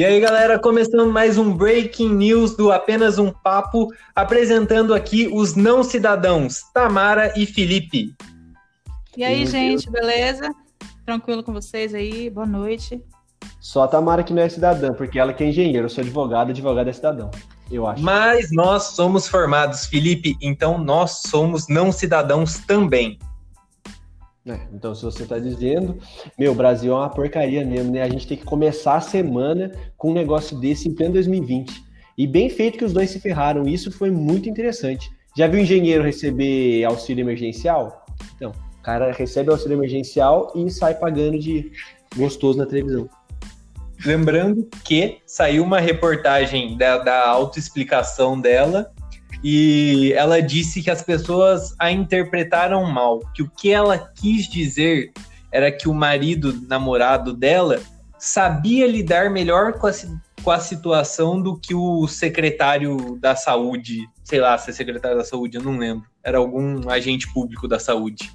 E aí, galera, começando mais um Breaking News do Apenas um Papo, apresentando aqui os não cidadãos, Tamara e Felipe. E aí, Meu gente, Deus. beleza? Tranquilo com vocês aí? Boa noite. Só a Tamara que não é cidadã, porque ela que é engenheira, eu sou advogado, advogado é cidadão, eu acho. Mas nós somos formados, Felipe, então nós somos não cidadãos também. É, então, se você está dizendo, meu, Brasil é uma porcaria mesmo, né? A gente tem que começar a semana com um negócio desse em pleno 2020. E bem feito que os dois se ferraram, isso foi muito interessante. Já viu engenheiro receber auxílio emergencial? Então, o cara recebe auxílio emergencial e sai pagando de gostoso na televisão. Lembrando que saiu uma reportagem da, da autoexplicação dela e ela disse que as pessoas a interpretaram mal, que o que ela quis dizer era que o marido, namorado dela, sabia lidar melhor com a, com a situação do que o secretário da saúde, sei lá se é secretário da saúde, eu não lembro, era algum agente público da saúde.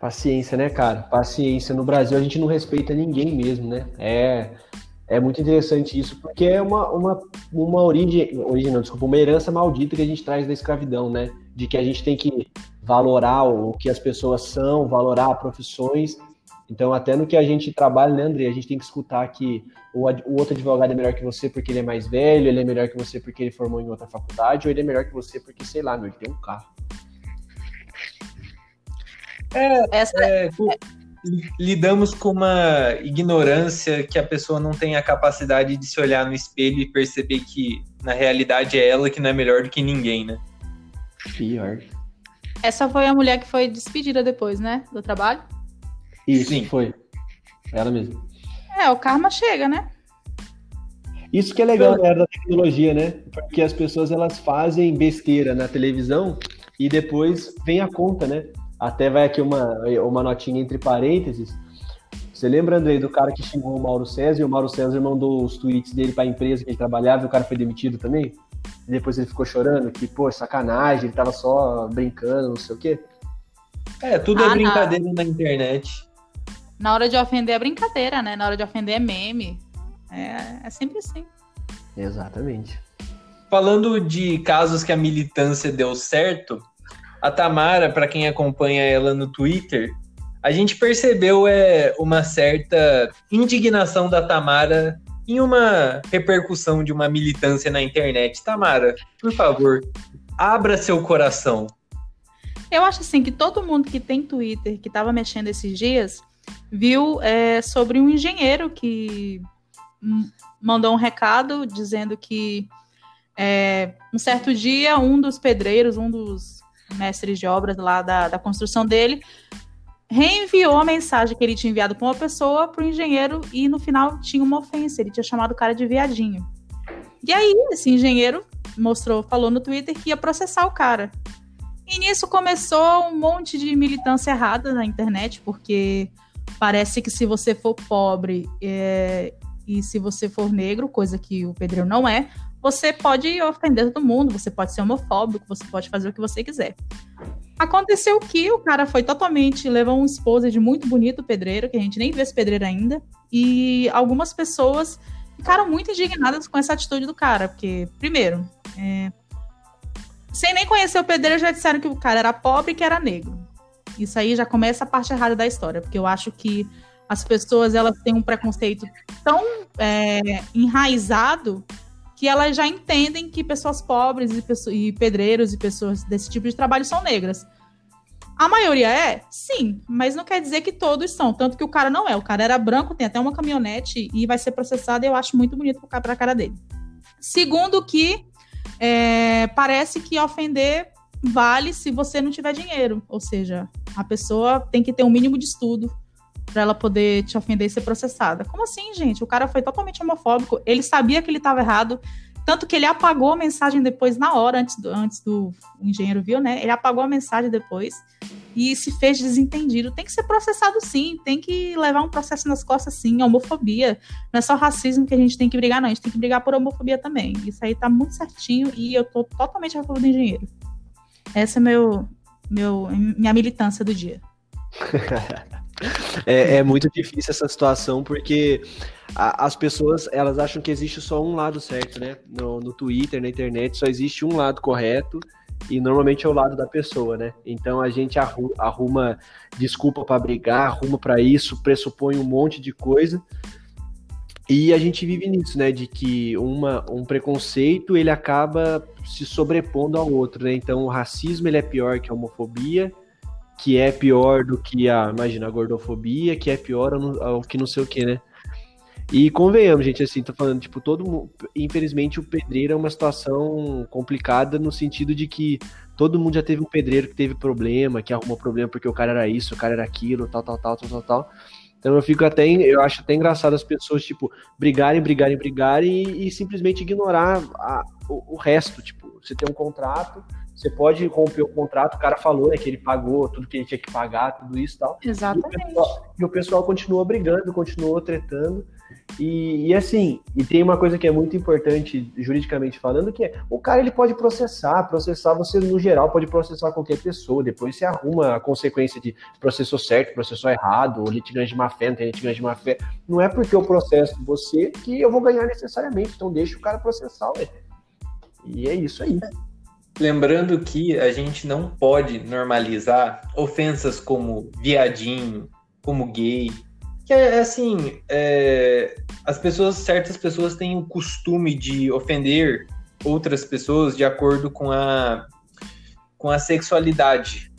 Paciência, né, cara? Paciência. No Brasil a gente não respeita ninguém mesmo, né? É é muito interessante isso, porque é uma, uma, uma origem, origem não, desculpa, uma herança maldita que a gente traz da escravidão, né? De que a gente tem que valorar o que as pessoas são, valorar profissões. Então, até no que a gente trabalha, né, André? A gente tem que escutar que o, o outro advogado é melhor que você porque ele é mais velho, ele é melhor que você porque ele formou em outra faculdade, ou ele é melhor que você porque, sei lá, meu, ele tem um carro. É, Essa... é, lidamos com uma ignorância que a pessoa não tem a capacidade de se olhar no espelho e perceber que na realidade é ela que não é melhor do que ninguém, né? Pior. Essa foi a mulher que foi despedida depois, né? Do trabalho? Isso, Sim. foi. Ela mesma. É, o karma chega, né? Isso que é legal na era da tecnologia, né? Porque as pessoas elas fazem besteira na televisão e depois vem a conta, né? Até vai aqui uma, uma notinha entre parênteses. Você lembra, Andrei, do cara que xingou o Mauro César e o Mauro César mandou os tweets dele para a empresa que ele trabalhava e o cara foi demitido também? E depois ele ficou chorando que, pô, sacanagem, ele tava só brincando, não sei o quê. É, tudo é ah, é brincadeira não. na internet. Na hora de ofender é brincadeira, né? Na hora de ofender é meme. É, é sempre assim. Exatamente. Falando de casos que a militância deu certo, a Tamara, para quem acompanha ela no Twitter, a gente percebeu é, uma certa indignação da Tamara em uma repercussão de uma militância na internet. Tamara, por favor, abra seu coração. Eu acho assim que todo mundo que tem Twitter, que estava mexendo esses dias, viu é, sobre um engenheiro que mandou um recado dizendo que é, um certo dia um dos pedreiros, um dos mestres de obras lá da, da construção dele, reenviou a mensagem que ele tinha enviado para uma pessoa para o engenheiro e no final tinha uma ofensa, ele tinha chamado o cara de viadinho. E aí, esse engenheiro mostrou, falou no Twitter que ia processar o cara. E nisso começou um monte de militância errada na internet, porque parece que se você for pobre é, e se você for negro, coisa que o pedreiro não é, você pode ofender todo mundo, você pode ser homofóbico, você pode fazer o que você quiser. Aconteceu que o cara foi totalmente, levou um esposa de muito bonito pedreiro, que a gente nem vê esse pedreiro ainda, e algumas pessoas ficaram muito indignadas com essa atitude do cara, porque, primeiro, é, sem nem conhecer o pedreiro, já disseram que o cara era pobre e que era negro. Isso aí já começa a parte errada da história, porque eu acho que as pessoas elas têm um preconceito tão é, enraizado que elas já entendem que pessoas pobres e, e pedreiros e pessoas desse tipo de trabalho são negras. A maioria é? Sim, mas não quer dizer que todos são. Tanto que o cara não é. O cara era branco, tem até uma caminhonete e vai ser processado. E eu acho muito bonito para a cara dele. Segundo, que é, parece que ofender vale se você não tiver dinheiro. Ou seja, a pessoa tem que ter um mínimo de estudo para ela poder te ofender e ser processada. Como assim, gente? O cara foi totalmente homofóbico, ele sabia que ele estava errado, tanto que ele apagou a mensagem depois, na hora, antes do, antes do engenheiro viu, né? Ele apagou a mensagem depois e se fez desentendido. Tem que ser processado sim, tem que levar um processo nas costas sim, homofobia. Não é só racismo que a gente tem que brigar, não. A gente tem que brigar por homofobia também. Isso aí tá muito certinho e eu tô totalmente a favor do engenheiro. Essa é meu, meu, minha militância do dia. é, é, muito difícil essa situação, porque a, as pessoas elas acham que existe só um lado certo, né? No, no Twitter, na internet, só existe um lado correto e normalmente é o lado da pessoa, né? Então a gente arruma, arruma desculpa para brigar, arruma para isso, pressupõe um monte de coisa. E a gente vive nisso, né? De que uma, um preconceito ele acaba se sobrepondo ao outro, né? Então o racismo ele é pior que a homofobia, que é pior do que a, imagina, a gordofobia, que é pior ao que não sei o que, né? E convenhamos, gente, assim, tô falando, tipo, todo mundo. Infelizmente, o pedreiro é uma situação complicada no sentido de que todo mundo já teve um pedreiro que teve problema, que arrumou problema porque o cara era isso, o cara era aquilo, tal, tal, tal, tal, tal, tal. Então eu fico até, eu acho até engraçado as pessoas, tipo, brigarem, brigarem, brigarem e, e simplesmente ignorar a, o, o, resto. Tipo, você tem um contrato, você pode romper o contrato, o cara falou né, que ele pagou tudo que ele tinha que pagar, tudo isso e tal. Exatamente. E o pessoal, e o pessoal continua brigando, continua tretando. E, e, assim, e tem uma coisa que é muito importante juridicamente falando, que é o cara ele pode processar, processar você no geral pode processar qualquer pessoa, depois você arruma a consequência de processou certo, processou errado, ou litigante de má fé, não tem litigante de má fé. Não é porque eu processo você que eu vou ganhar necessariamente, então deixa o cara processar, ué. E é isso aí. Lembrando que a gente não pode normalizar ofensas como viadinho, como gay, que é, é assim, é, as pessoas, certas pessoas têm o costume de ofender outras pessoas de acordo com a, com a sexualidade.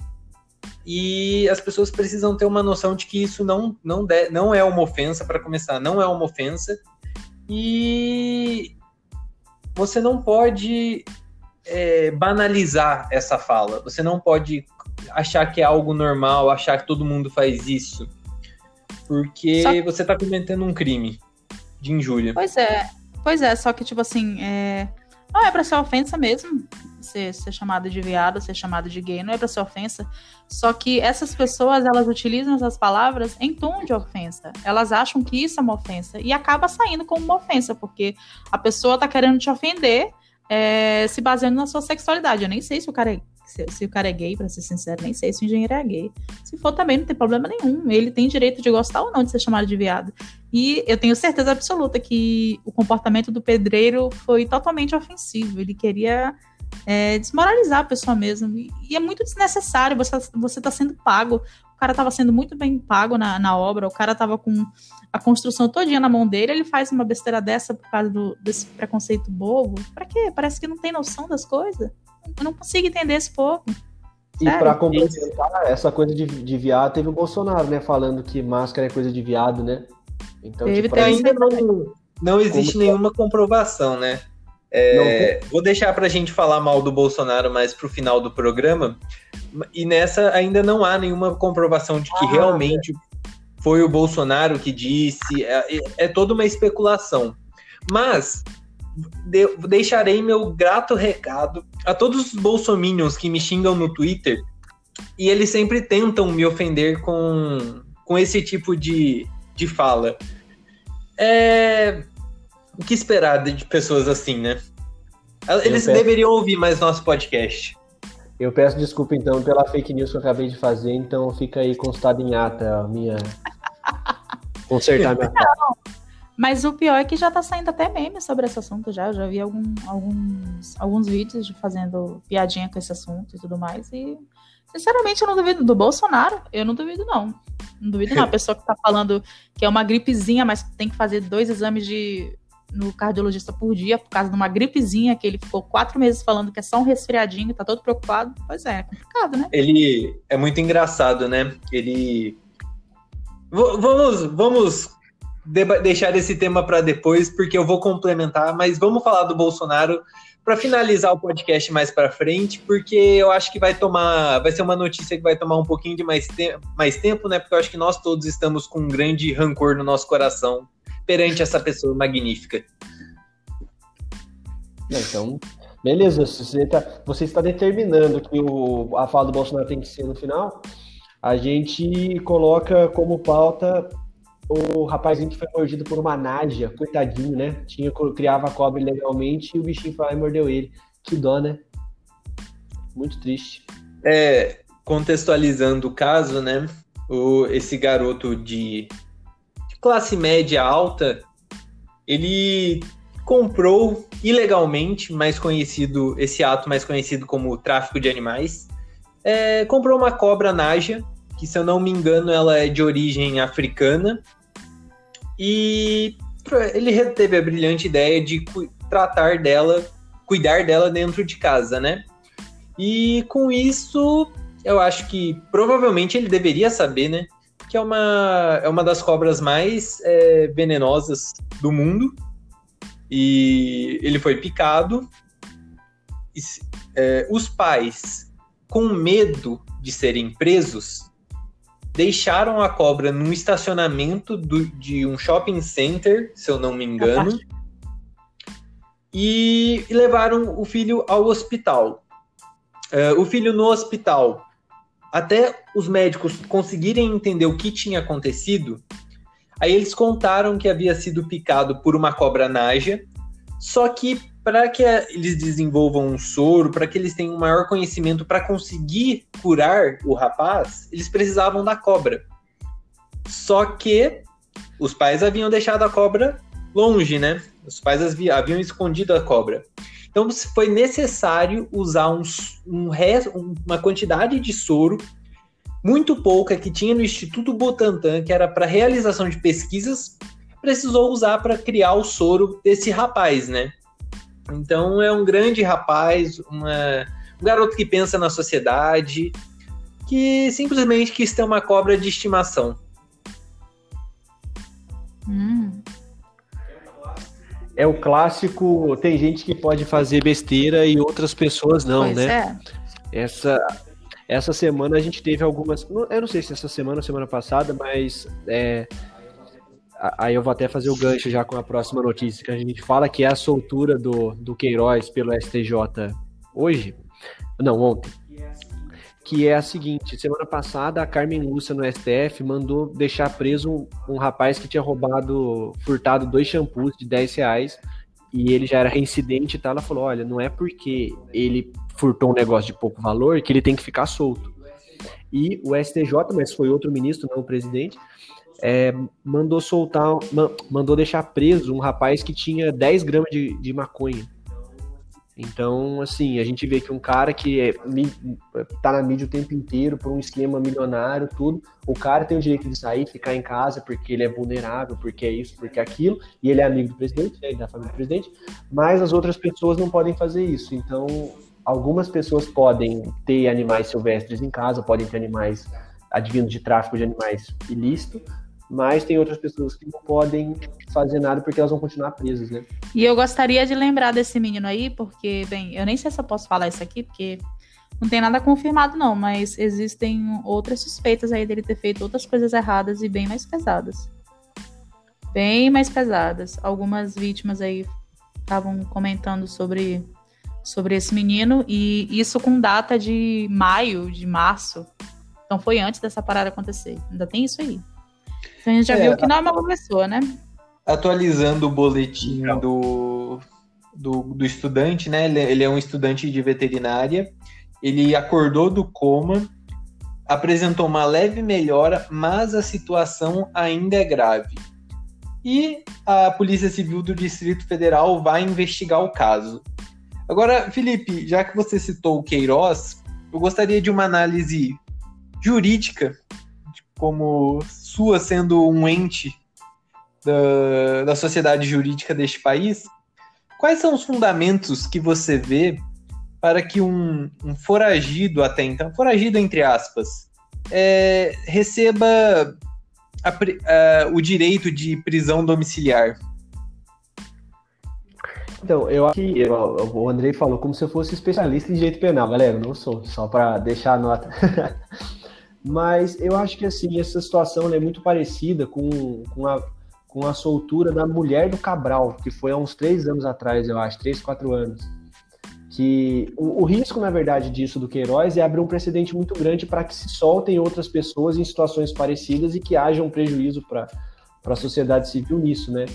E as pessoas precisam ter uma noção de que isso não, não, de, não é uma ofensa, para começar, não é uma ofensa. E você não pode é, banalizar essa fala. Você não pode achar que é algo normal, achar que todo mundo faz isso. Porque você tá cometendo um crime de injúria. Pois é, pois é, só que, tipo assim, é... não é pra ser ofensa mesmo. Ser, ser chamado de viado, ser chamado de gay, não é pra ser ofensa. Só que essas pessoas, elas utilizam essas palavras em tom de ofensa. Elas acham que isso é uma ofensa. E acaba saindo como uma ofensa, porque a pessoa tá querendo te ofender é, se baseando na sua sexualidade. Eu nem sei se o cara é se, se, o cara é gay, para ser sincero, nem sei se o engenheiro é gay. Se for também, não tem problema nenhum. Ele tem direito de gostar ou não de ser chamado de viado. E eu tenho certeza absoluta que o comportamento do pedreiro foi totalmente ofensivo. Ele queria é, desmoralizar a pessoa mesmo. E, e é muito desnecessário. Você, você tá sendo pago. O cara estava sendo muito bem pago na, na obra. O cara estava com a construção todinha na mão dele. Ele faz uma besteira dessa por causa do, desse preconceito bobo. Pra quê? Parece que não tem noção das coisas. Eu não consigo entender esse povo. E para complementar, essa coisa de, de viado, teve o Bolsonaro, né? Falando que máscara é coisa de viado, né? Então, teve, tipo, ainda não, não existe Como... nenhuma comprovação, né? É, vou deixar para a gente falar mal do Bolsonaro mais para o final do programa. E nessa ainda não há nenhuma comprovação de que ah, realmente é. foi o Bolsonaro que disse. É, é toda uma especulação. Mas de, deixarei meu grato recado a todos os bolsominions que me xingam no Twitter e eles sempre tentam me ofender com, com esse tipo de, de fala. É... O que esperar de pessoas assim, né? Eles peço... deveriam ouvir mais nosso podcast. Eu peço desculpa, então, pela fake news que eu acabei de fazer, então fica aí constado em ata a minha... Consertar minha fala. Mas o pior é que já tá saindo até meme sobre esse assunto já. Eu já vi algum, alguns, alguns vídeos de fazendo piadinha com esse assunto e tudo mais. E, sinceramente, eu não duvido. Do Bolsonaro, eu não duvido, não. Não duvido, não. A pessoa que tá falando que é uma gripezinha, mas tem que fazer dois exames de no cardiologista por dia por causa de uma gripezinha que ele ficou quatro meses falando que é só um resfriadinho, tá todo preocupado. Pois é, é complicado, né? Ele é muito engraçado, né? Ele. V vamos, vamos deixar esse tema para depois, porque eu vou complementar, mas vamos falar do Bolsonaro para finalizar o podcast mais para frente, porque eu acho que vai tomar, vai ser uma notícia que vai tomar um pouquinho de mais, te mais tempo, né? Porque eu acho que nós todos estamos com um grande rancor no nosso coração perante essa pessoa magnífica. Então, beleza, você, tá, você está determinando que o, a fala do Bolsonaro tem que ser no final, a gente coloca como pauta o rapazinho que foi mordido por uma nádia, coitadinho, né? Tinha, criava a cobra ilegalmente e o bichinho foi lá e mordeu ele. Que dó, né? Muito triste. É, contextualizando o caso, né? o, esse garoto de, de classe média alta, ele comprou ilegalmente, mais conhecido, esse ato mais conhecido como tráfico de animais, é, comprou uma cobra naja, que se eu não me engano ela é de origem africana, e ele teve a brilhante ideia de tratar dela, cuidar dela dentro de casa, né? E com isso, eu acho que provavelmente ele deveria saber, né? Que é uma, é uma das cobras mais é, venenosas do mundo. E ele foi picado. E, é, os pais, com medo de serem presos, deixaram a cobra num estacionamento do, de um shopping center, se eu não me engano, e, e levaram o filho ao hospital. Uh, o filho no hospital, até os médicos conseguirem entender o que tinha acontecido, aí eles contaram que havia sido picado por uma cobra naja, só que para que eles desenvolvam um soro, para que eles tenham um maior conhecimento para conseguir curar o rapaz, eles precisavam da cobra. Só que os pais haviam deixado a cobra longe, né? Os pais haviam escondido a cobra. Então foi necessário usar um, um uma quantidade de soro muito pouca que tinha no Instituto Butantan, que era para realização de pesquisas, precisou usar para criar o soro desse rapaz, né? Então é um grande rapaz, uma, um garoto que pensa na sociedade, que simplesmente quis ter uma cobra de estimação. Hum. É o clássico, tem gente que pode fazer besteira e outras pessoas não, pois né? É. Essa, essa semana a gente teve algumas. Eu não sei se essa semana ou semana passada, mas é, Aí eu vou até fazer o gancho já com a próxima notícia, que a gente fala que é a soltura do, do Queiroz pelo STJ hoje, não, ontem, que é a seguinte, semana passada a Carmen Lúcia no STF mandou deixar preso um, um rapaz que tinha roubado, furtado dois shampoos de 10 reais, e ele já era reincidente e tal, ela falou, olha, não é porque ele furtou um negócio de pouco valor que ele tem que ficar solto. E o STJ, mas foi outro ministro, não o presidente, é, mandou soltar, mandou deixar preso um rapaz que tinha 10 gramas de, de maconha. Então, assim, a gente vê que um cara que é, tá na mídia o tempo inteiro por um esquema milionário, tudo, o cara tem o direito de sair, ficar em casa porque ele é vulnerável, porque é isso, porque é aquilo, e ele é amigo do presidente, né, da família do presidente, mas as outras pessoas não podem fazer isso. Então, algumas pessoas podem ter animais silvestres em casa, podem ter animais advindos de tráfico de animais ilícito, mas tem outras pessoas que não podem fazer nada porque elas vão continuar presas, né? E eu gostaria de lembrar desse menino aí, porque, bem, eu nem sei se eu posso falar isso aqui, porque não tem nada confirmado, não, mas existem outras suspeitas aí dele ter feito outras coisas erradas e bem mais pesadas. Bem mais pesadas. Algumas vítimas aí estavam comentando sobre, sobre esse menino, e isso com data de maio, de março. Então foi antes dessa parada acontecer. Ainda tem isso aí. Então a gente já é, viu que não é uma pessoa, né? Atualizando o boletim do, do, do, estudante, né? Ele, ele é um estudante de veterinária. Ele acordou do coma, apresentou uma leve melhora, mas a situação ainda é grave. E a Polícia Civil do Distrito Federal vai investigar o caso. Agora, Felipe, já que você citou o Queiroz, eu gostaria de uma análise jurídica como sua sendo um ente da, da sociedade jurídica deste país, quais são os fundamentos que você vê para que um, um foragido até então, foragido entre aspas, é, receba a, a, o direito de prisão domiciliar? Então, eu acho que o Andrei falou como se eu fosse especialista em direito penal, galera. Eu não sou, só para deixar a nota. Mas eu acho que assim, essa situação é muito parecida com, com, a, com a soltura da mulher do Cabral, que foi há uns três anos atrás, eu acho, três, quatro anos. Que o, o risco, na verdade, disso do Queiroz é abrir um precedente muito grande para que se soltem outras pessoas em situações parecidas e que haja um prejuízo para a sociedade civil nisso, né?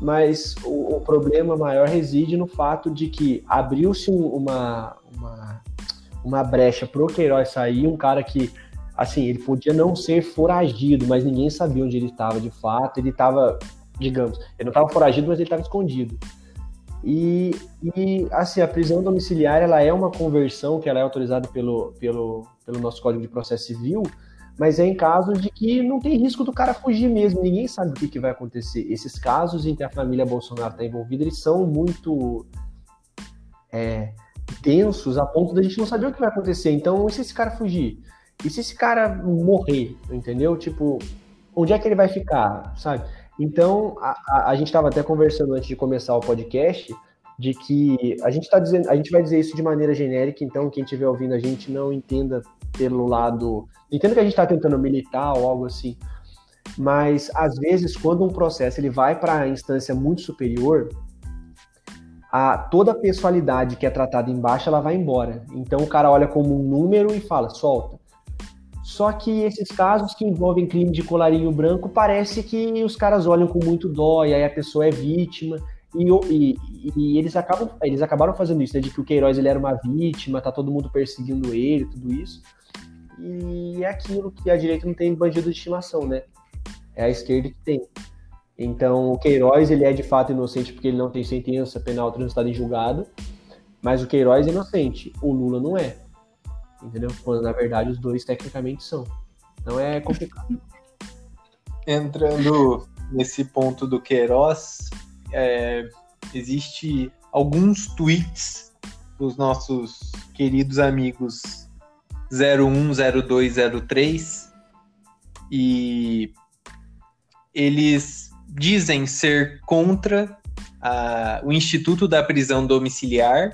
Mas o, o, problema maior reside no fato de que abriu-se uma, uma, uma brecha para o Queiroz sair, um cara que assim, ele podia não ser foragido, mas ninguém sabia onde ele estava de fato. Ele estava, digamos, ele não estava foragido, mas ele estava escondido. E, e, assim, a prisão domiciliar ela é uma conversão que ela é autorizada pelo, pelo, pelo nosso Código de Processo Civil, mas é em casos de que não tem risco do cara fugir mesmo, ninguém sabe o que, que vai acontecer. Esses casos em que a família Bolsonaro está envolvida, eles são muito é, tensos a ponto da gente não saber o que vai acontecer. Então, e se esse cara fugir? E se esse cara morrer, entendeu? Tipo, onde é que ele vai ficar, sabe? Então, a, a, a gente estava até conversando antes de começar o podcast de que a gente está dizendo, a gente vai dizer isso de maneira genérica, então quem estiver ouvindo a gente não entenda pelo lado, entenda que a gente está tentando militar ou algo assim, mas às vezes quando um processo ele vai para a instância muito superior, a toda a pessoalidade que é tratada embaixo ela vai embora. Então o cara olha como um número e fala solta. Só que esses casos que envolvem crime de colarinho branco, parece que os caras olham com muito dó, e aí a pessoa é vítima. E, e, e eles, acabam, eles acabaram fazendo isso, né? De que o Queiroz ele era uma vítima, tá todo mundo perseguindo ele, tudo isso. E é aquilo que a direita não tem bandido de estimação, né? É a esquerda que tem. Então, o Queiroz ele é de fato inocente porque ele não tem sentença penal transitada em julgado, mas o Queiroz é inocente, o Lula não é entendeu? Quando na verdade os dois tecnicamente são. Então é complicado. Entrando nesse ponto do Queiroz, é, existe alguns tweets dos nossos queridos amigos 010203 e eles dizem ser contra a, o Instituto da Prisão Domiciliar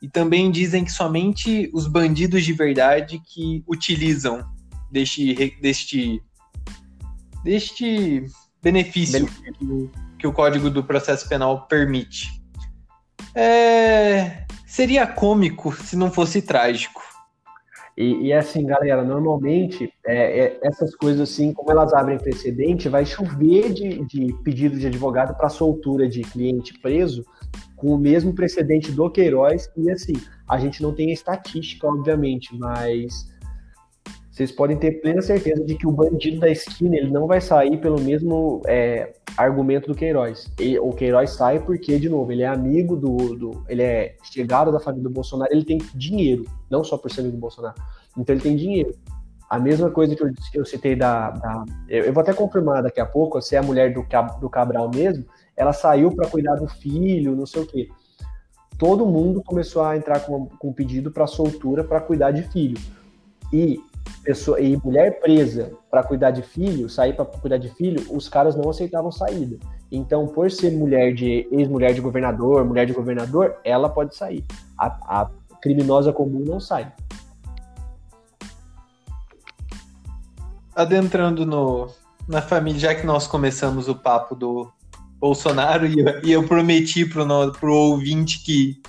e também dizem que somente os bandidos de verdade que utilizam deste, deste, deste benefício que, que o Código do Processo Penal permite. É, seria cômico se não fosse trágico. E, e assim, galera, normalmente é, é, essas coisas assim, como elas abrem precedente, vai chover de, de pedido de advogado para soltura de cliente preso com o mesmo precedente do Queiroz. E assim, a gente não tem a estatística, obviamente, mas vocês podem ter plena certeza de que o bandido da esquina ele não vai sair pelo mesmo é, argumento do Queiroz. E, o Queiroz sai porque, de novo, ele é amigo do, do, ele é chegado da família do Bolsonaro, ele tem dinheiro, não só por ser amigo do Bolsonaro. Então ele tem dinheiro. A mesma coisa que eu, eu citei da, da eu, eu, vou até confirmar daqui a pouco se é a mulher do, do Cabral mesmo, ela saiu para cuidar do filho, não sei o quê. Todo mundo começou a entrar com, com pedido para soltura para cuidar de filho. E pessoa e mulher presa para cuidar de filho, sair para cuidar de filho, os caras não aceitavam saída. Então, por ser mulher de ex-mulher de governador, mulher de governador, ela pode sair. A, a criminosa comum não sai. Adentrando no, na família, já que nós começamos o papo do, Bolsonaro e eu, e eu prometi pro, no, pro ouvinte que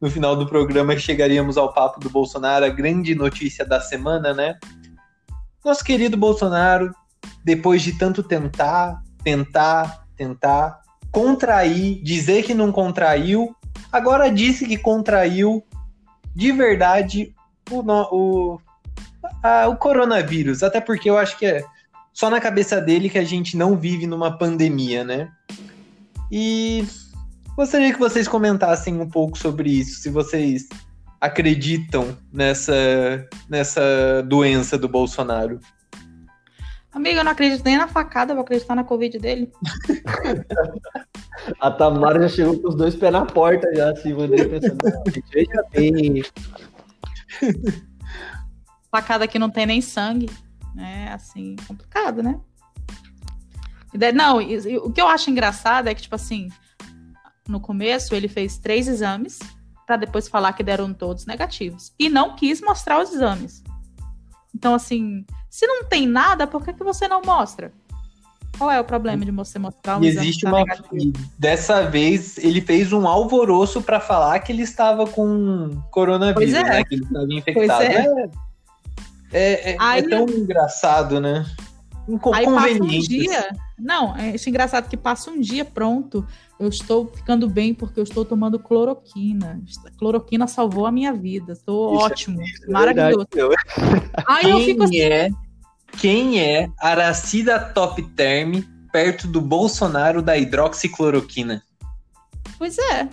no final do programa chegaríamos ao papo do Bolsonaro, a grande notícia da semana, né? Nosso querido Bolsonaro, depois de tanto tentar, tentar, tentar, contrair, dizer que não contraiu, agora disse que contraiu de verdade o, o, a, o coronavírus. Até porque eu acho que é só na cabeça dele que a gente não vive numa pandemia, né? E gostaria que vocês comentassem um pouco sobre isso, se vocês acreditam nessa, nessa doença do Bolsonaro. Amigo, eu não acredito nem na facada, vou acreditar na Covid dele. a Tamara já chegou com os dois pés na porta já, assim, mandei pensando, já tem. Facada que não tem nem sangue. É assim, complicado, né? Não, o que eu acho engraçado é que, tipo assim, no começo ele fez três exames para depois falar que deram todos negativos. E não quis mostrar os exames. Então, assim, se não tem nada, por que, que você não mostra? Qual é o problema de você mostrar um existe tá uma Dessa vez ele fez um alvoroço para falar que ele estava com coronavírus, é. né? Que ele estava infectado. É. É, é, é, Aí... é tão engraçado, né? Aí passa um dia. Não, é é engraçado que passa um dia pronto. Eu estou ficando bem porque eu estou tomando cloroquina. Cloroquina salvou a minha vida. Estou ótimo. É maravilhoso. Aí eu fico assim. É, quem é Aracida Top Term perto do Bolsonaro da hidroxicloroquina? Pois é.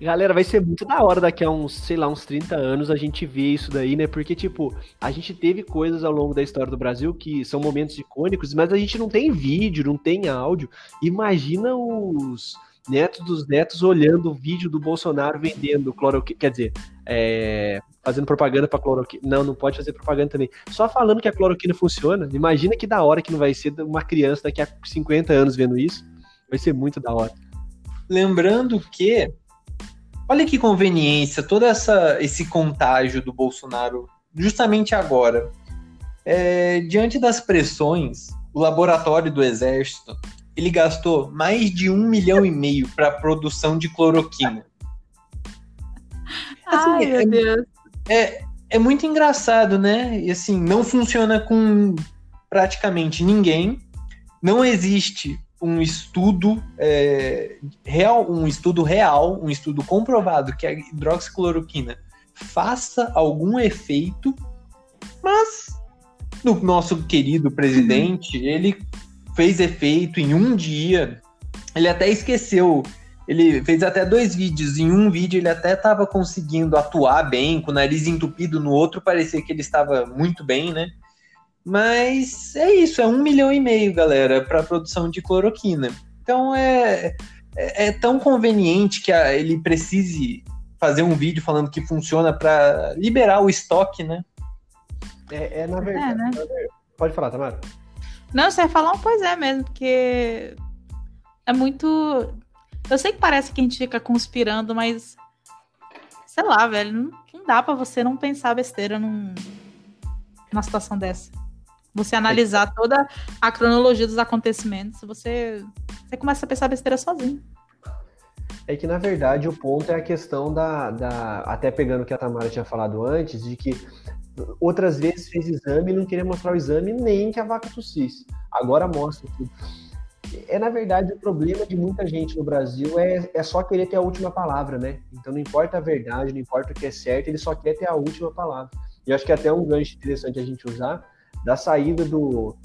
Galera, vai ser muito da hora daqui a uns, sei lá, uns 30 anos a gente ver isso daí, né? Porque, tipo, a gente teve coisas ao longo da história do Brasil que são momentos icônicos, mas a gente não tem vídeo, não tem áudio. Imagina os netos dos netos olhando o vídeo do Bolsonaro vendendo cloroquina. Quer dizer, é, fazendo propaganda pra cloroquina. Não, não pode fazer propaganda também. Só falando que a cloroquina funciona. Imagina que da hora que não vai ser uma criança daqui a 50 anos vendo isso. Vai ser muito da hora. Lembrando que Olha que conveniência, todo essa, esse contágio do Bolsonaro, justamente agora. É, diante das pressões, o laboratório do Exército ele gastou mais de um milhão e meio para a produção de cloroquina. Assim, Ai, meu é, Deus. É, é muito engraçado, né? E assim, não funciona com praticamente ninguém. Não existe um estudo é, real, um estudo real, um estudo comprovado que a hidroxicloroquina faça algum efeito, mas no nosso querido presidente, uhum. ele fez efeito em um dia. Ele até esqueceu. Ele fez até dois vídeos. Em um vídeo ele até estava conseguindo atuar bem, com o nariz entupido, no outro parecia que ele estava muito bem, né? Mas é isso, é um milhão e meio, galera, para produção de cloroquina. Então é, é, é tão conveniente que a, ele precise fazer um vídeo falando que funciona para liberar o estoque, né? É, é na verdade. É, né? Pode falar, Tamara. Não, você vai falar um pois é mesmo, porque é muito. Eu sei que parece que a gente fica conspirando, mas sei lá, velho, não, não dá para você não pensar besteira num, numa situação dessa. Você analisar toda a cronologia dos acontecimentos, você, você começa a pensar besteira sozinho. É que, na verdade, o ponto é a questão da, da. Até pegando o que a Tamara tinha falado antes, de que outras vezes fez exame e não queria mostrar o exame nem que a vaca tossisse. Agora mostra tudo. É, na verdade, o problema de muita gente no Brasil é, é só querer ter a última palavra, né? Então não importa a verdade, não importa o que é certo, ele só quer ter a última palavra. E acho que até um gancho interessante a gente usar da saída do,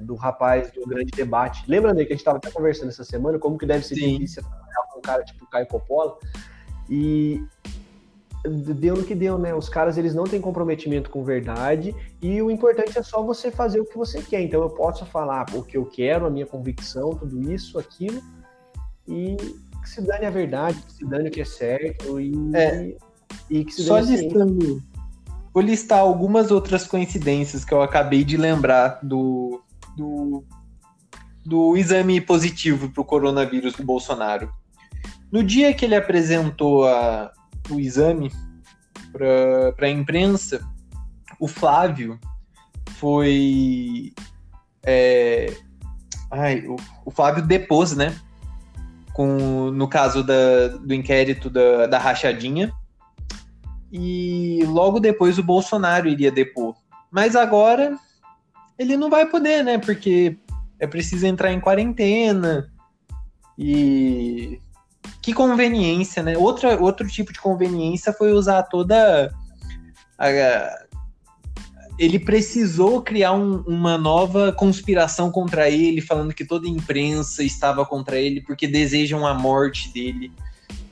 do rapaz do grande debate. Lembra, Ney, que a gente estava até conversando essa semana, como que deve ser Sim. difícil trabalhar com um cara tipo Caio Coppola. E deu no que deu, né? Os caras eles não têm comprometimento com verdade e o importante é só você fazer o que você quer. Então eu posso falar o que eu quero, a minha convicção, tudo isso, aquilo e que se dane a verdade, que se dane o que é certo e, é, e que se só dane listando, Vou listar algumas outras coincidências que eu acabei de lembrar do, do, do exame positivo para o coronavírus do Bolsonaro. No dia que ele apresentou a, o exame para a imprensa, o Flávio foi. É, ai, o, o, Flávio depôs, né? Com, no caso da, do inquérito da, da rachadinha e logo depois o Bolsonaro iria depor. Mas agora ele não vai poder, né? Porque é preciso entrar em quarentena. E que conveniência, né? Outra, outro tipo de conveniência foi usar toda a, ele precisou criar um, uma nova conspiração contra ele, falando que toda a imprensa estava contra ele porque desejam a morte dele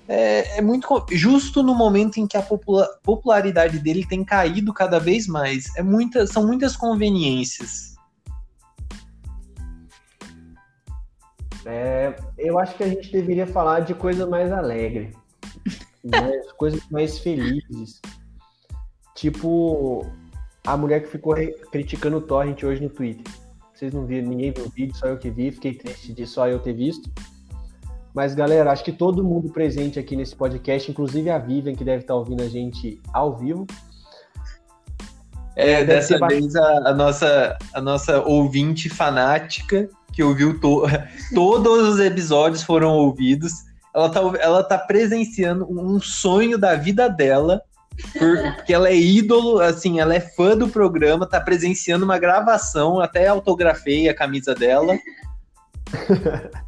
é, é, muito justo no momento em que a popularidade dele tem caído cada vez mais. É muita, são muitas conveniências. É, eu acho que a gente deveria falar de coisa mais alegre, mais, coisas mais felizes. Tipo a mulher que ficou criticando o Torrent hoje no Twitter. Vocês não viram, ninguém viu o vídeo, só eu que vi, fiquei triste de só eu ter visto. Mas, galera, acho que todo mundo presente aqui nesse podcast, inclusive a Vivian, que deve estar ouvindo a gente ao vivo. É, dessa vez a, a, nossa, a nossa ouvinte fanática, que ouviu to todos os episódios foram ouvidos. Ela tá, ela tá presenciando um sonho da vida dela porque ela é ídolo, assim, ela é fã do programa, tá presenciando uma gravação, até autografei a camisa dela.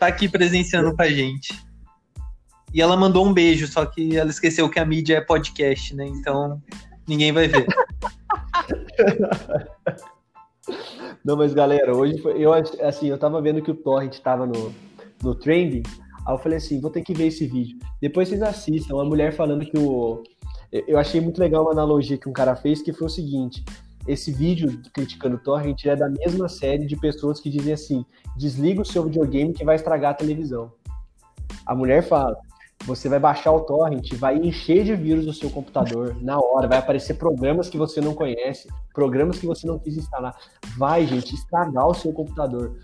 tá aqui presenciando com a gente. E ela mandou um beijo, só que ela esqueceu que a mídia é podcast, né? Então ninguém vai ver. Não, mas galera, hoje foi, eu assim, eu tava vendo que o Torrent tava no, no trending, aí eu falei assim, vou ter que ver esse vídeo. Depois vocês assistam, uma mulher falando que o eu achei muito legal uma analogia que um cara fez, que foi o seguinte, esse vídeo criticando o Torrent é da mesma série de pessoas que dizem assim, desliga o seu videogame que vai estragar a televisão. A mulher fala, você vai baixar o torrent, vai encher de vírus o seu computador na hora, vai aparecer programas que você não conhece, programas que você não quis instalar. Vai, gente, estragar o seu computador.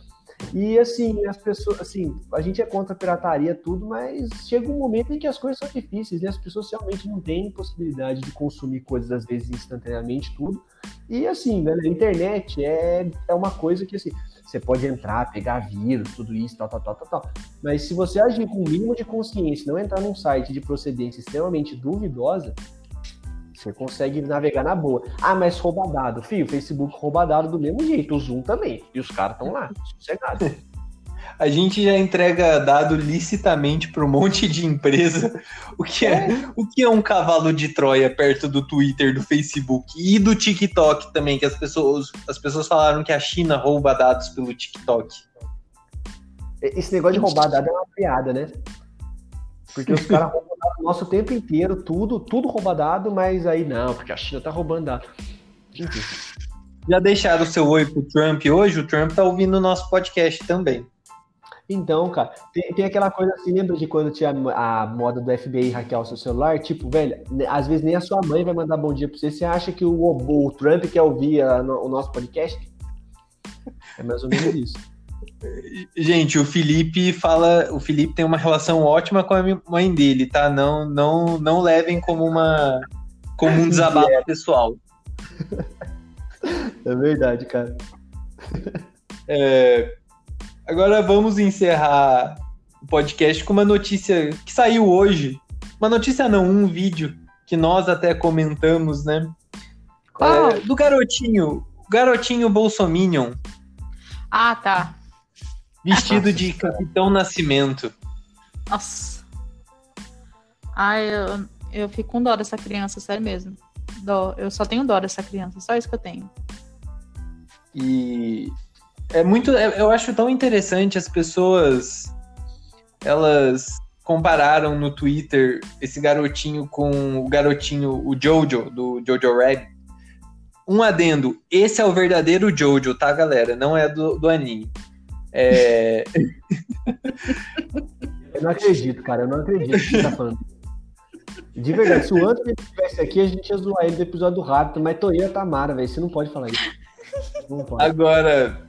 E assim, as pessoas, assim, a gente é contra a pirataria, tudo, mas chega um momento em que as coisas são difíceis, né? As pessoas realmente não têm possibilidade de consumir coisas, às vezes, instantaneamente, tudo. E assim, né, a internet é, é uma coisa que, assim, você pode entrar, pegar vírus, tudo isso, tal, tal, tal, tal, tal. Mas se você agir com o mínimo de consciência, não entrar num site de procedência extremamente duvidosa, você consegue navegar na boa. Ah, mas rouba dado. Fio, o Facebook rouba dado do mesmo jeito, o Zoom também. E os caras estão lá, sossegados. A gente já entrega dado licitamente para um monte de empresa. O que é, é, o que é um cavalo de Troia perto do Twitter, do Facebook e do TikTok também, que as pessoas, as pessoas falaram que a China rouba dados pelo TikTok. Esse negócio de roubar dados é uma piada, né? Porque os caras roubam dado o nosso tempo inteiro, tudo, tudo rouba dado, mas aí não, porque a China tá roubando dado. Já deixaram o seu oi pro Trump hoje? O Trump tá ouvindo o nosso podcast também. Então, cara, tem, tem aquela coisa assim, lembra de quando tinha a moda do FBI hackear o seu celular? Tipo, velho, às vezes nem a sua mãe vai mandar bom dia pra você. Você acha que o, o Trump quer ouvir a, o nosso podcast? É mais ou menos isso. Gente, o Felipe fala. O Felipe tem uma relação ótima com a mãe dele, tá? Não, não, não levem como uma como um desabafo é. pessoal. É verdade, cara. É, Agora vamos encerrar o podcast com uma notícia que saiu hoje. Uma notícia não, um vídeo que nós até comentamos, né? Ah, é, do garotinho, garotinho Bolsominion. Ah, tá. Vestido de Capitão Nascimento. Nossa. Ai, eu, eu fico com dó dessa criança, sério mesmo. Dó. Eu só tenho dó dessa criança, só isso que eu tenho. E é muito. É, eu acho tão interessante as pessoas. Elas compararam no Twitter esse garotinho com o garotinho, o Jojo, do Jojo Rabbit. Um adendo, esse é o verdadeiro Jojo, tá, galera? Não é do, do anime. É... eu não acredito, cara, eu não acredito que você tá falando. De verdade, se o Anthony estivesse aqui, a gente ia zoar ele do episódio do Rabbit, mas Toei e Tamara, velho, você não pode falar isso. Pode. Agora,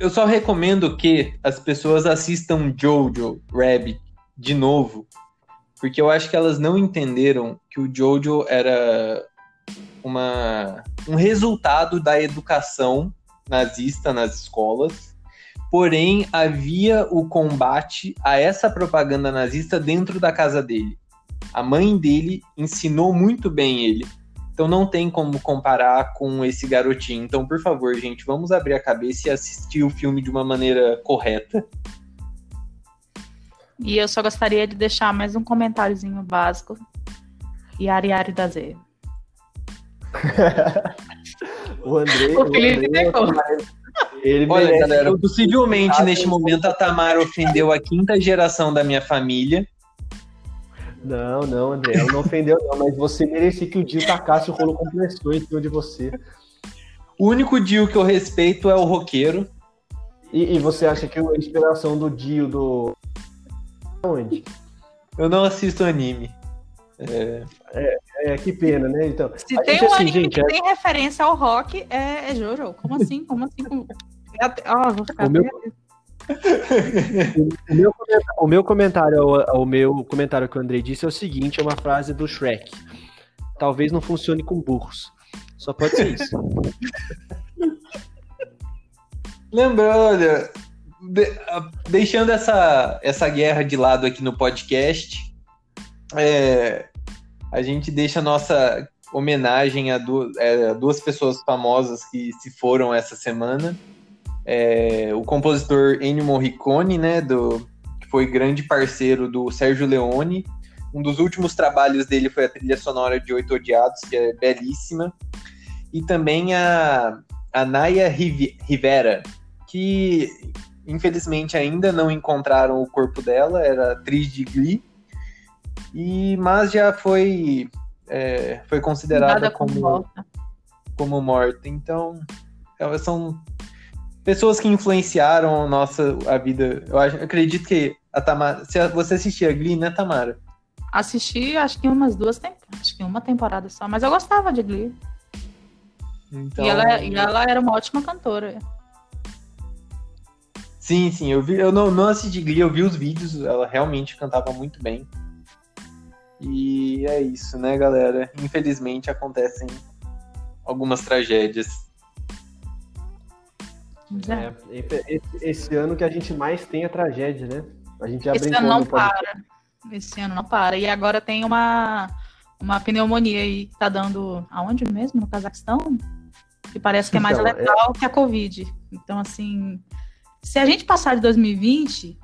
eu só recomendo que as pessoas assistam Jojo Rabbit de novo, porque eu acho que elas não entenderam que o Jojo era uma, um resultado da educação nazista nas escolas, porém havia o combate a essa propaganda nazista dentro da casa dele. A mãe dele ensinou muito bem ele. Então não tem como comparar com esse garotinho. Então, por favor, gente, vamos abrir a cabeça e assistir o filme de uma maneira correta. E eu só gostaria de deixar mais um comentáriozinho básico. Yari Yari da Z. o André. O Felipe pegou. Ele Olha, galera, possivelmente neste momento a Tamara ofendeu a quinta geração da minha família. Não, não, André, ela não ofendeu, não, mas você merecia que o Dio tacasse o rolo compressor em cima de você. O único Dio que eu respeito é o roqueiro. E, e você acha que a inspiração do Dio do. Onde? Eu não assisto anime. É... É, é, que pena, né? Então, Se tem gente, um assim, anime gente, que é... tem referência ao rock, é, é Jojo. Como assim? Como assim? Como... Oh, vou ficar o meu, o, meu, o, meu, comentário ao, meu comentário que o Andrei disse é o seguinte: é uma frase do Shrek. Talvez não funcione com burros. Só pode ser isso. Lembrando, olha, de, deixando essa, essa guerra de lado aqui no podcast, é, a gente deixa a nossa homenagem a duas, é, duas pessoas famosas que se foram essa semana. É, o compositor Ennio Morricone, né, do, que foi grande parceiro do Sérgio Leone. Um dos últimos trabalhos dele foi a trilha sonora de Oito Odiados, que é belíssima. E também a, a Naya Rivera, que infelizmente ainda não encontraram o corpo dela, era atriz de Glee, e, mas já foi, é, foi considerada como, como morta. como morta. Então, elas são pessoas que influenciaram a nossa a vida. Eu, acho, eu acredito que a Tamara. Se você assistia Glee, né, Tamara? Assisti, acho que umas duas temporadas. Acho que uma temporada só, mas eu gostava de Glee. Então... E, ela, e ela era uma ótima cantora. Sim, sim, eu vi, eu não, não assisti Glee, eu vi os vídeos, ela realmente cantava muito bem. E é isso, né, galera? Infelizmente acontecem algumas tragédias. É, esse, esse, ano que a gente mais tem a tragédia, né? A gente já esse ano não para. Esse ano não para. E agora tem uma, uma pneumonia aí que tá dando. Aonde mesmo? No Cazaquistão? Que parece que é mais então, é letal é... que a Covid. Então, assim. Se a gente passar de 2020,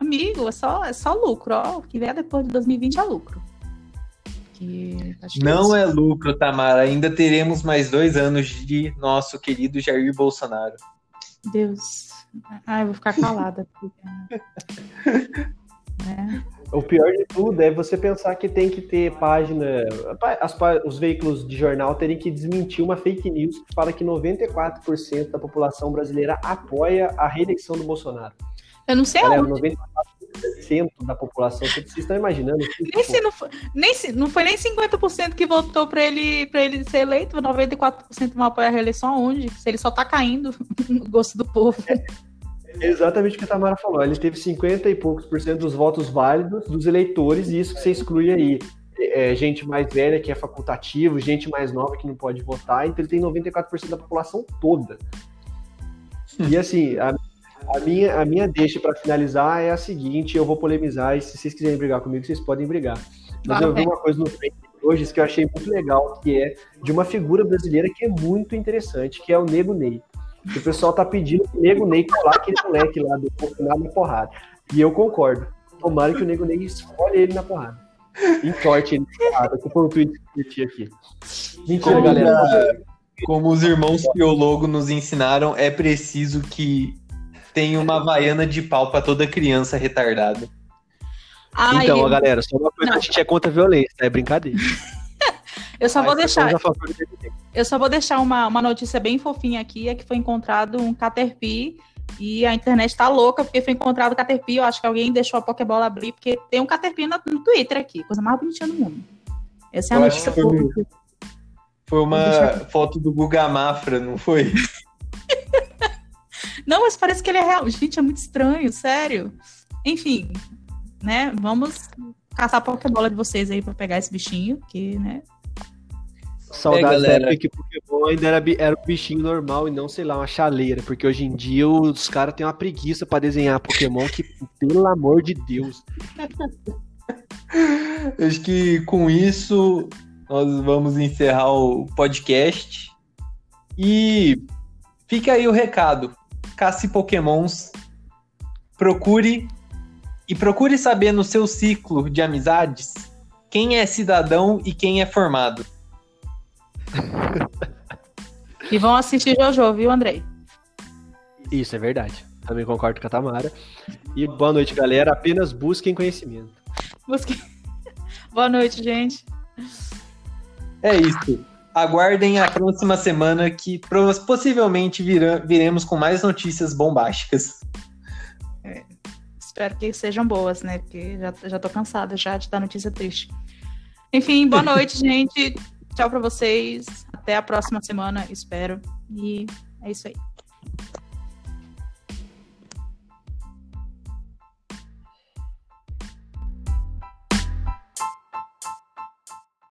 amigo, é só, é só lucro. Ó, o que vier depois de 2020 é lucro. Não é lucro, Tamara. Ainda teremos mais dois anos de nosso querido Jair Bolsonaro. Deus. Ai, eu vou ficar calada. é. O pior de tudo é você pensar que tem que ter página. As, os veículos de jornal terem que desmentir uma fake news que fala que 94% da população brasileira apoia a reeleição do Bolsonaro. Eu não sei Galera, aonde. 94% da população, vocês estão imaginando? Nem se não, foi, nem se, não foi nem 50% que votou para ele, pra ele ser eleito, 94% não apoia a reeleição aonde? Se ele só tá caindo no gosto do povo. É, exatamente o que a Tamara falou. Ele teve 50 e poucos por cento dos votos válidos dos eleitores, e isso que você exclui aí. É, gente mais velha que é facultativo, gente mais nova que não pode votar, então ele tem 94% da população toda. E assim, a a minha, a minha deixa para finalizar é a seguinte: eu vou polemizar, e se vocês quiserem brigar comigo, vocês podem brigar. Mas ah, eu vi uma coisa no Facebook hoje que eu achei muito legal, que é de uma figura brasileira que é muito interessante, que é o Nego Ney. o pessoal tá pedindo que o Nego Ney colar aquele moleque lá do final na porrada. E eu concordo. Tomara que o Nego Ney escolhe ele na porrada. Entorte ele na porrada, que foi um tweet que eu aqui. Mentira, como, galera. Como os irmãos Piologo nos ensinaram, é preciso que tem uma Havaiana de pau pra toda criança retardada. Ai, então, eu... galera, só uma coisa, não. a gente é contra a violência, é brincadeira. eu só vou deixar. Eu só vou deixar uma, uma notícia bem fofinha aqui, é que foi encontrado um Caterpie e a internet tá louca porque foi encontrado o Caterpie. Eu acho que alguém deixou a Pokébola abrir, porque tem um Caterpie no, no Twitter aqui, coisa mais bonitinha do mundo. Essa é a eu notícia foi, foi uma foto do Guga Mafra, não foi? Não, mas parece que ele é real. Gente, é muito estranho, sério. Enfim, né? Vamos caçar a Pokébola de vocês aí pra pegar esse bichinho, que, né? Saudades é, da época que Pokémon ainda era, era um bichinho normal e não, sei lá, uma chaleira. Porque hoje em dia os caras têm uma preguiça para desenhar Pokémon que, pelo amor de Deus. Acho que com isso nós vamos encerrar o podcast. E fica aí o recado casse pokémons, procure e procure saber no seu ciclo de amizades quem é cidadão e quem é formado. E vão assistir Jojo, viu, Andrei? Isso é verdade. Também concordo com a Tamara. E boa noite, galera. Apenas busquem conhecimento. Busquem. boa noite, gente. É isso aguardem a próxima semana que possivelmente vira, viremos com mais notícias bombásticas. É, espero que sejam boas, né? Porque já, já tô cansada já de dar notícia triste. Enfim, boa noite, gente. Tchau para vocês. Até a próxima semana, espero. E é isso aí.